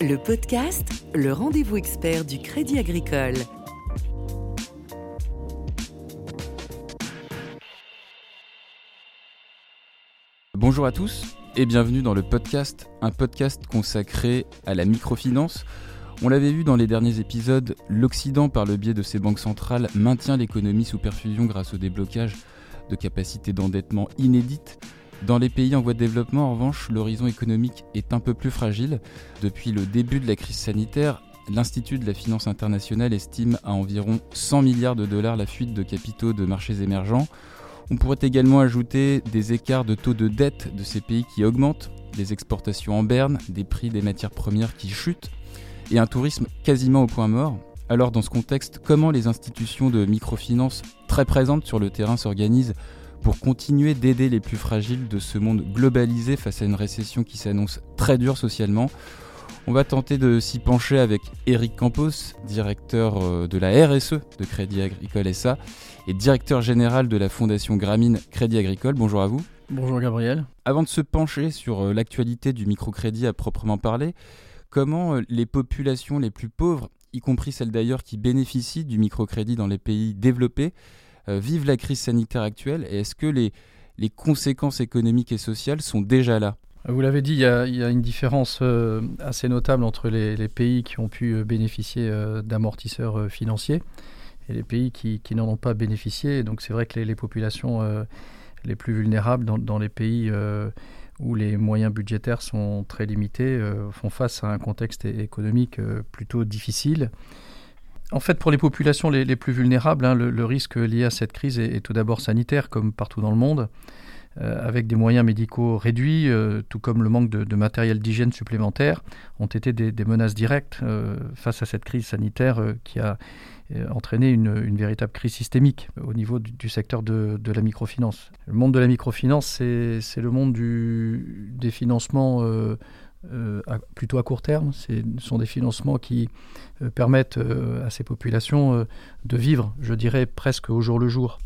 Le podcast, le rendez-vous expert du Crédit Agricole. Bonjour à tous et bienvenue dans le podcast, un podcast consacré à la microfinance. On l'avait vu dans les derniers épisodes, l'Occident, par le biais de ses banques centrales, maintient l'économie sous perfusion grâce au déblocage de capacités d'endettement inédites. Dans les pays en voie de développement, en revanche, l'horizon économique est un peu plus fragile. Depuis le début de la crise sanitaire, l'Institut de la finance internationale estime à environ 100 milliards de dollars la fuite de capitaux de marchés émergents. On pourrait également ajouter des écarts de taux de dette de ces pays qui augmentent, des exportations en berne, des prix des matières premières qui chutent, et un tourisme quasiment au point mort. Alors dans ce contexte, comment les institutions de microfinance très présentes sur le terrain s'organisent pour continuer d'aider les plus fragiles de ce monde globalisé face à une récession qui s'annonce très dure socialement. On va tenter de s'y pencher avec Eric Campos, directeur euh, de la RSE de Crédit Agricole SA et directeur général de la Fondation Gramine Crédit Agricole. Bonjour à vous. Bonjour Gabriel. Avant de se pencher sur euh, l'actualité du microcrédit à proprement parler, comment euh, les populations les plus pauvres, y compris celles d'ailleurs qui bénéficient du microcrédit dans les pays développés, euh, vivent la crise sanitaire actuelle et est-ce que les, les conséquences économiques et sociales sont déjà là? Vous l'avez dit, il y, a, une différence euh, assez notable entre les, pays qui ont pu euh, bénéficier d'amortisseurs financiers et les pays qui, n'en ont pas bénéficié. Donc c'est vrai que les, populations les plus vulnérables dans, les pays où les moyens budgétaires sont très limités font face à un contexte économique plutôt difficile. En fait, pour les populations les, plus vulnérables, hein, le, risque lié à cette crise est, tout d'abord sanitaire, comme partout dans le monde, euh, avec des moyens médicaux réduits, euh, tout comme le manque de, matériel d'hygiène supplémentaire, ont été des, menaces directes euh, face à cette crise sanitaire qui a entraîné une, véritable crise systémique au niveau du, secteur de, la microfinance. Le monde de la microfinance, c'est le monde des financements euh, plutôt à court terme. Ce sont des financements qui euh, permettent euh, à ces populations de vivre, je dirais, presque au jour le jour.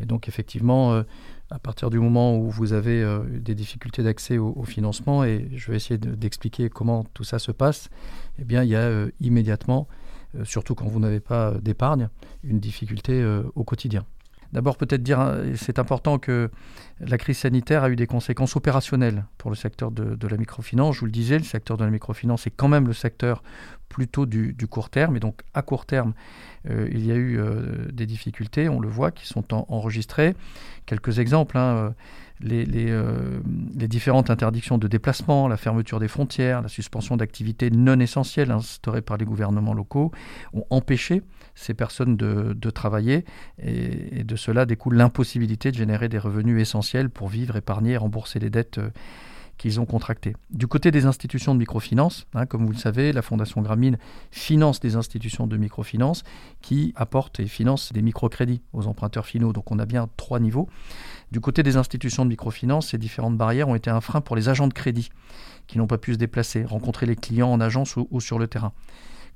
Et donc effectivement, à partir du moment où vous avez des difficultés d'accès au, financement, et je vais essayer d'expliquer comment tout ça se passe, eh bien il y a immédiatement, surtout quand vous n'avez pas d'épargne, une difficulté au quotidien. D'abord, peut-être dire, hein, c'est important que la crise sanitaire a eu des conséquences opérationnelles pour le secteur de, la microfinance. Je vous le disais, le secteur de la microfinance est quand même le secteur plutôt du, court terme. Et donc, à court terme, euh, il y a eu euh, des difficultés, on le voit, qui sont enregistrées. Quelques exemples. Hein, euh, les, différentes interdictions de déplacement, la fermeture des frontières, la suspension d'activités non essentielles instaurées par les gouvernements locaux ont empêché ces personnes de, travailler et, de cela découle l'impossibilité de générer des revenus essentiels pour vivre, épargner, rembourser les dettes euh, qu'ils ont contractées. Du côté des institutions de microfinance, hein, comme vous le savez, la Fondation Gramine finance des institutions de microfinance qui apportent et financent des microcrédits aux emprunteurs finaux. Donc on a bien trois niveaux. Du côté des institutions de microfinance, ces différentes barrières ont été un frein pour les agents de crédit qui n'ont pas pu se déplacer, rencontrer les clients en agence ou sur le terrain.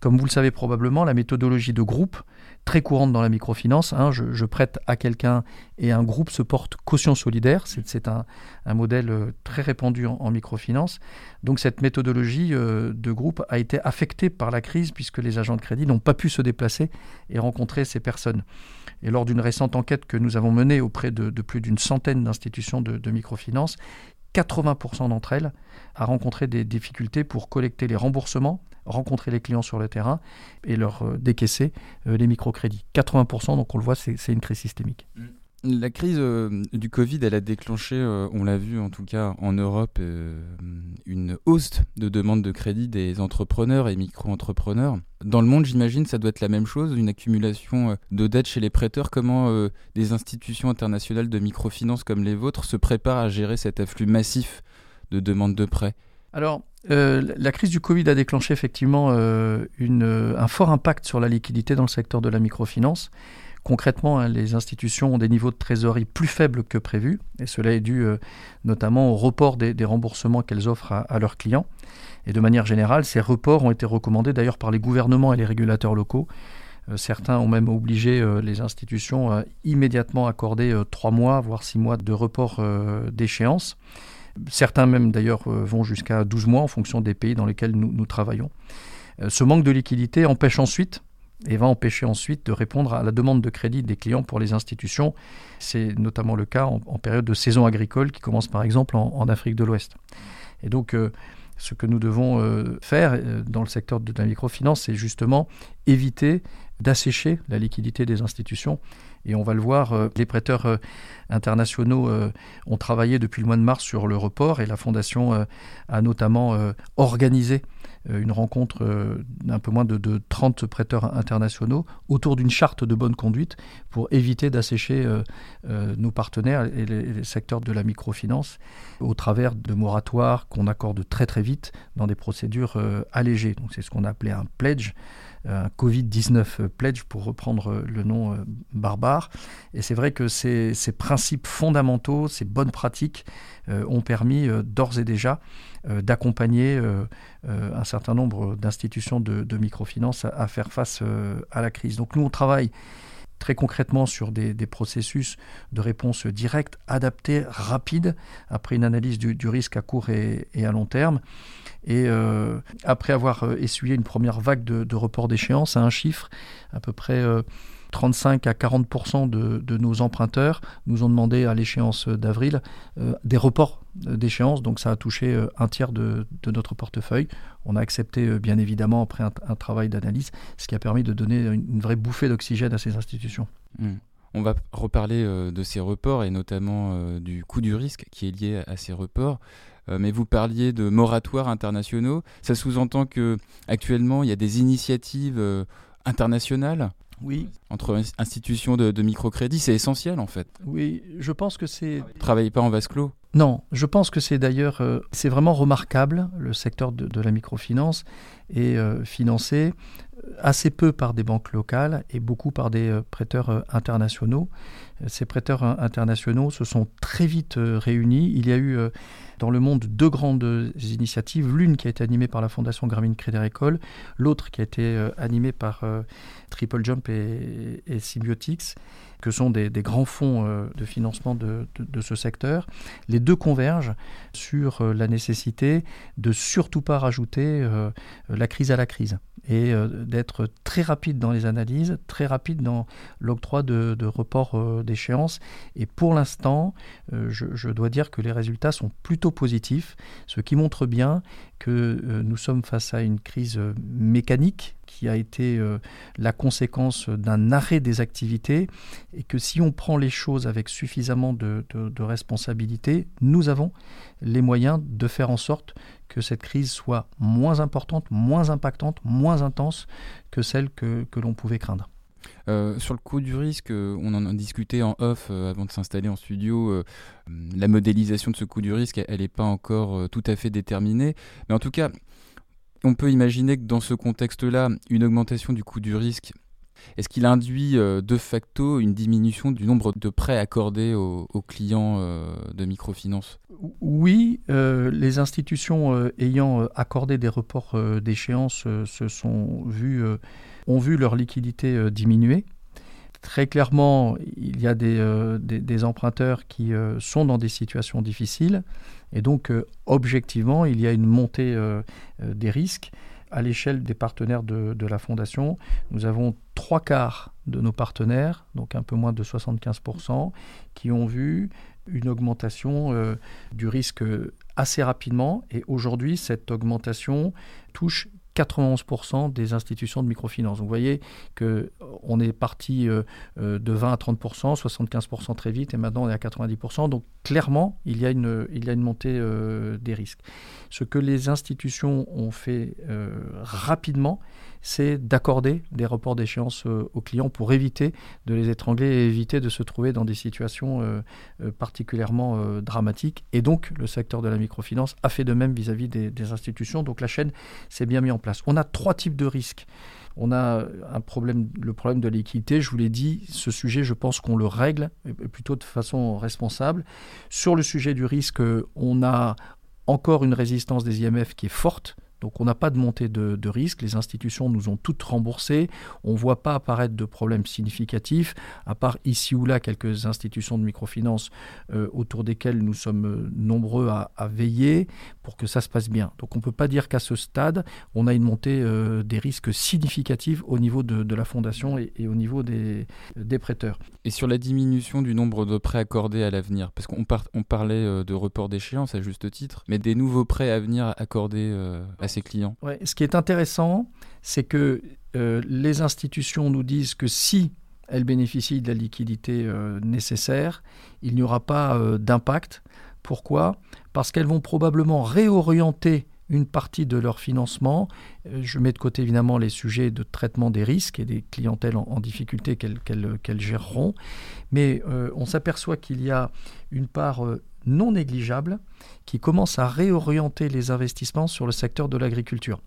Comme vous le savez probablement, la méthodologie de groupe, très courante dans la microfinance, hein, je, prête à quelqu'un et un groupe se porte caution solidaire, c'est un, modèle euh, très répandu en, microfinance. Donc cette méthodologie euh, de groupe a été affectée par la crise puisque les agents de crédit n'ont pas pu se déplacer et rencontrer ces personnes. Et lors d'une récente enquête que nous avons menée auprès de, plus d'une centaine d'institutions de, de microfinance, 80% d'entre elles a rencontré des difficultés pour collecter les remboursements rencontrer les clients sur le terrain et leur euh, décaisser euh, les microcrédits. 80%, donc on le voit, c'est une crise systémique. La crise euh, du Covid, a déclenché, on l'a vu en tout cas en Europe, une hausse de demande de crédit des entrepreneurs et micro-entrepreneurs. Dans le monde, j'imagine, ça doit être la même chose, une accumulation de dettes chez les prêteurs. Comment des institutions internationales de microfinance comme les vôtres se préparent à gérer cet afflux massif de demandes de prêts? Alors, euh, la crise du Covid a déclenché effectivement euh, un fort impact sur la liquidité dans le secteur de la microfinance. Concrètement, hein, les institutions ont des niveaux de trésorerie plus faibles que prévu, et cela est dû euh, notamment au report des, remboursements qu'elles offrent à, leurs clients. Et de manière générale, ces reports ont été recommandés d'ailleurs par les gouvernements et les régulateurs locaux. certains ont même obligé les institutions à immédiatement accorder trois mois, voire six mois de report d'échéance. Certains même d'ailleurs vont jusqu'à 12 mois en fonction des pays dans lesquels nous, travaillons. ce manque de liquidité empêche ensuite et va empêcher ensuite de répondre à la demande de crédit des clients pour les institutions. C'est notamment le cas en, période de saison agricole qui commence par exemple en, Afrique de l'Ouest. Et donc, ce que nous devons euh, faire euh, dans le secteur de la microfinance, c'est justement éviter d'assécher la liquidité des institutions. Et on va le voir, euh, les prêteurs internationaux ont travaillé depuis le mois de mars sur le report et la Fondation a notamment organisé euh, une rencontre euh, d'un peu moins de, 30 prêteurs internationaux autour d'une charte de bonne conduite pour éviter d'assécher euh, nos partenaires et les, secteurs de la microfinance au travers de moratoires qu'on accorde très très vite dans des procédures allégées. C'est ce qu'on a appelé un pledge un Covid-19 pledge pour reprendre le nom barbare. Et c'est vrai que ces, principes fondamentaux, ces bonnes pratiques ont permis d'ores et déjà euh, d'accompagner euh, euh, un certain nombre d'institutions de, microfinance à, faire face à la crise. Donc nous, on travaille très concrètement sur des, processus de réponse directe, adaptés, rapides, après une analyse du, risque à court et, à long terme. Et après avoir essuyé une première vague de, de report d'échéance à un chiffre, à peu près 35 à 40% de, nos emprunteurs nous ont demandé à l'échéance d'avril euh, des reports d'échéance. Donc ça a touché euh, un tiers de, notre portefeuille. On a accepté euh, bien évidemment après un, travail d'analyse, ce qui a permis de donner une, vraie bouffée d'oxygène à ces institutions. Mmh. On va reparler de ces reports et notamment du coût du risque qui est lié à ces reports mais vous parliez de moratoires internationaux. Ça sous-entend que actuellement il y a des initiatives internationales oui. Entre institutions de, microcrédit, c'est essentiel en fait. Oui, je pense que c'est. Travaillez pas en vase clos. Non, je pense que c'est d'ailleurs, euh, c'est vraiment remarquable. Le secteur de, la microfinance est euh, financé euh, assez peu par des banques locales et beaucoup par des prêteurs internationaux. Ces prêteurs internationaux se sont très vite réunis. Il y a eu dans le monde deux grandes initiatives, l'une qui a été animée par la Fondation Grameen Crédit Agricole, l'autre qui a été animée par Triple Jump et, Symbiotics, que sont des, grands fonds euh, de financement de, ce secteur. Les deux convergent sur la nécessité de surtout pas rajouter la crise à la crise et d'être très rapide dans les analyses, très rapide dans l'octroi de, de reports d'échéance. Et pour l'instant, je, dois dire que les résultats sont plutôt positif, ce qui montre bien que euh, nous sommes face à une crise euh, mécanique qui a été euh, la conséquence d'un arrêt des activités et que si on prend les choses avec suffisamment de, responsabilité, nous avons les moyens de faire en sorte que cette crise soit moins importante, moins impactante, moins intense que celle que l'on pouvait craindre. Euh, sur le coût du risque, euh, on en a discuté en off avant de s'installer en studio. la modélisation de ce coût du risque, elle n'est pas encore tout à fait déterminée. Mais en tout cas, on peut imaginer que dans ce contexte-là, une augmentation du coût du risque, est-ce qu'il induit de facto une diminution du nombre de prêts accordés aux, clients de microfinance? Oui, les institutions ayant accordé des reports d'échéance se sont vues ont vu leur liquidité euh, diminuer. Très clairement, il y a des, euh, emprunteurs qui euh, sont dans des situations difficiles et donc objectivement, il y a une montée des risques. À l'échelle des partenaires de, la Fondation, nous avons trois quarts de nos partenaires, donc un peu moins de 75%, qui ont vu une augmentation du risque assez rapidement. Et aujourd'hui, cette augmentation touche 91% des institutions de microfinance. vous voyez qu'on est parti euh, euh, de 20 à 30%, 75% très vite, et maintenant on est à 90%. Donc clairement, il y a une, montée euh, des risques. Ce que les institutions ont fait rapidement, c'est d'accorder des reports d'échéance euh, aux clients pour éviter de les étrangler et éviter de se trouver dans des situations euh, euh, particulièrement dramatiques. Et donc, le secteur de la microfinance a fait de même vis-à-vis des, institutions. Donc, la chaîne s'est bien mise en place. On a trois types de risques. On a un problème, le problème de l'équité, je vous l'ai dit, ce sujet, je pense qu'on le règle plutôt de façon responsable. Sur le sujet du risque, on a encore une résistance des IMF qui est forte Donc on n'a pas de montée de, risque, les institutions nous ont toutes remboursées, on ne voit pas apparaître de problèmes significatifs, à part ici ou là quelques institutions de microfinance euh, autour desquelles nous sommes euh, nombreux à, veiller pour que ça se passe bien. Donc on ne peut pas dire qu'à ce stade, on a une montée euh, des risques significatifs au niveau de, la fondation et, au niveau des, prêteurs. Et sur la diminution du nombre de prêts accordés à l'avenir, parce qu'on on parlait de report d'échéance à juste titre, mais des nouveaux prêts à venir accordés à ses clients. Ce qui est intéressant, c'est que euh, les institutions nous disent que si elles bénéficient de la liquidité euh, nécessaire, il n'y aura pas euh, d'impact. Pourquoi? Parce qu'elles vont probablement réorienter une partie de leur financement. Je mets de côté évidemment les sujets de traitement des risques et des clientèles en, difficulté qu'elles géreront, mais on s'aperçoit qu'il y a une part non négligeable qui commence à réorienter les investissements sur le secteur de l'agriculture.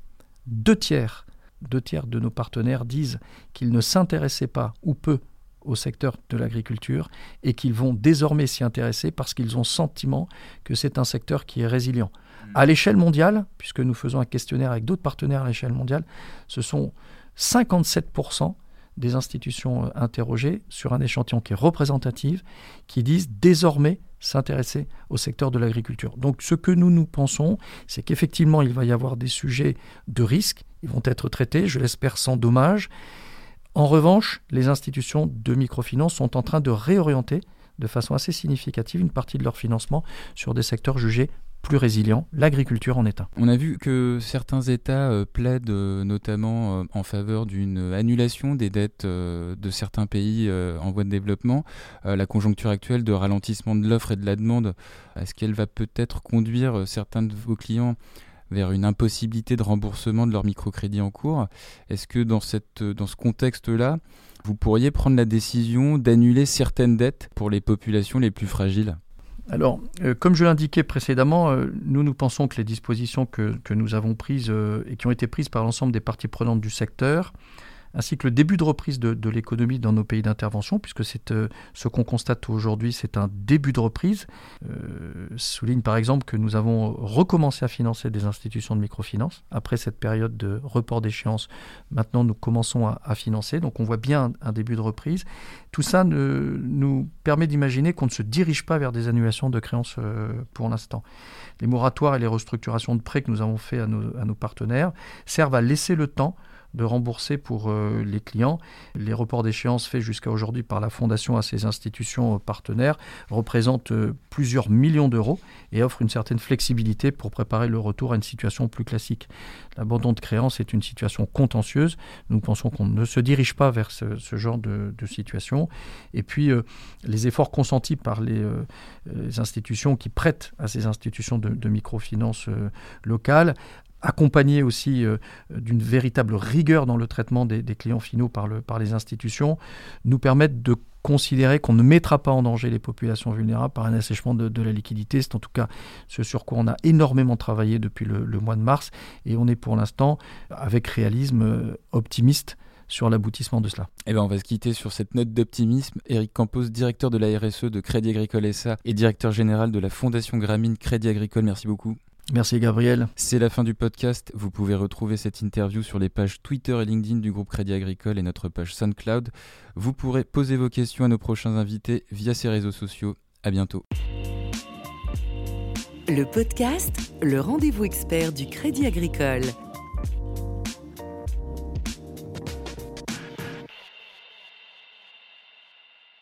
Deux tiers, deux tiers de nos partenaires disent qu'ils ne s'intéressaient pas ou peu au secteur de l'agriculture et qu'ils vont désormais s'y intéresser parce qu'ils ont sentiment que c'est un secteur qui est résilient. Mmh. À l'échelle mondiale, puisque nous faisons un questionnaire avec d'autres partenaires à l'échelle mondiale, ce sont 57% des institutions interrogées sur un échantillon qui est représentatif, qui disent désormais s'intéresser au secteur de l'agriculture. Donc ce que nous nous pensons, c'est qu'effectivement, il va y avoir des sujets de risque, ils vont être traités, je l'espère, sans dommage. En revanche, les institutions de microfinance sont en train de réorienter de façon assez significative une partie de leur financement sur des secteurs jugés plus résilient, l'agriculture en est un. On a vu que certains États euh, plaident euh, notamment euh, en faveur d'une annulation des dettes de certains pays en voie de développement. la conjoncture actuelle de ralentissement de l'offre et de la demande, est-ce qu'elle va peut-être conduire certains de vos clients vers une impossibilité de remboursement de leur microcrédit en cours? Est-ce que dans, cette, dans ce contexte-là, vous pourriez prendre la décision d'annuler certaines dettes pour les populations les plus fragiles? Alors, euh, comme je l'indiquais précédemment, euh, nous, nous pensons que les dispositions que, nous avons prises euh, et qui ont été prises par l'ensemble des parties prenantes du secteur ainsi que le début de reprise de, l'économie dans nos pays d'intervention, puisque euh, ce qu'on constate aujourd'hui, c'est un début de reprise. Euh, souligne par exemple que nous avons recommencé à financer des institutions de microfinance après cette période de report d'échéance. Maintenant, nous commençons à, financer, donc on voit bien un, début de reprise. Tout ça nous permet d'imaginer qu'on ne se dirige pas vers des annulations de créances euh, pour l'instant. Les moratoires et les restructurations de prêts que nous avons fait à nos, à nos partenaires servent à laisser le temps de rembourser pour euh, les clients. Les reports d'échéance faits jusqu'à aujourd'hui par la Fondation à ces institutions euh, partenaires représentent euh, plusieurs millions d'euros et offrent une certaine flexibilité pour préparer le retour à une situation plus classique. L'abandon de créance est une situation contentieuse. Nous pensons qu'on ne se dirige pas vers ce, genre de, situation. Et puis, les efforts consentis par les, institutions qui prêtent à ces institutions de, de microfinance locales accompagné aussi euh, d'une véritable rigueur dans le traitement des, clients finaux par, le, par les institutions, nous permettent de considérer qu'on ne mettra pas en danger les populations vulnérables par un assèchement de, la liquidité. C'est en tout cas ce sur quoi on a énormément travaillé depuis le, mois de mars et on est pour l'instant avec réalisme euh, optimiste sur l'aboutissement de cela. Eh ben on va se quitter sur cette note d'optimisme. Eric Campos, directeur de la RSE de Crédit Agricole SA et directeur général de la Fondation Gramine Crédit Agricole, merci beaucoup. Merci Gabriel. C'est la fin du podcast. Vous pouvez retrouver cette interview sur les pages Twitter et LinkedIn du groupe Crédit Agricole et notre page SoundCloud. Vous pourrez poser vos questions à nos prochains invités via ces réseaux sociaux. À bientôt. Le podcast, le rendez-vous expert du Crédit Agricole.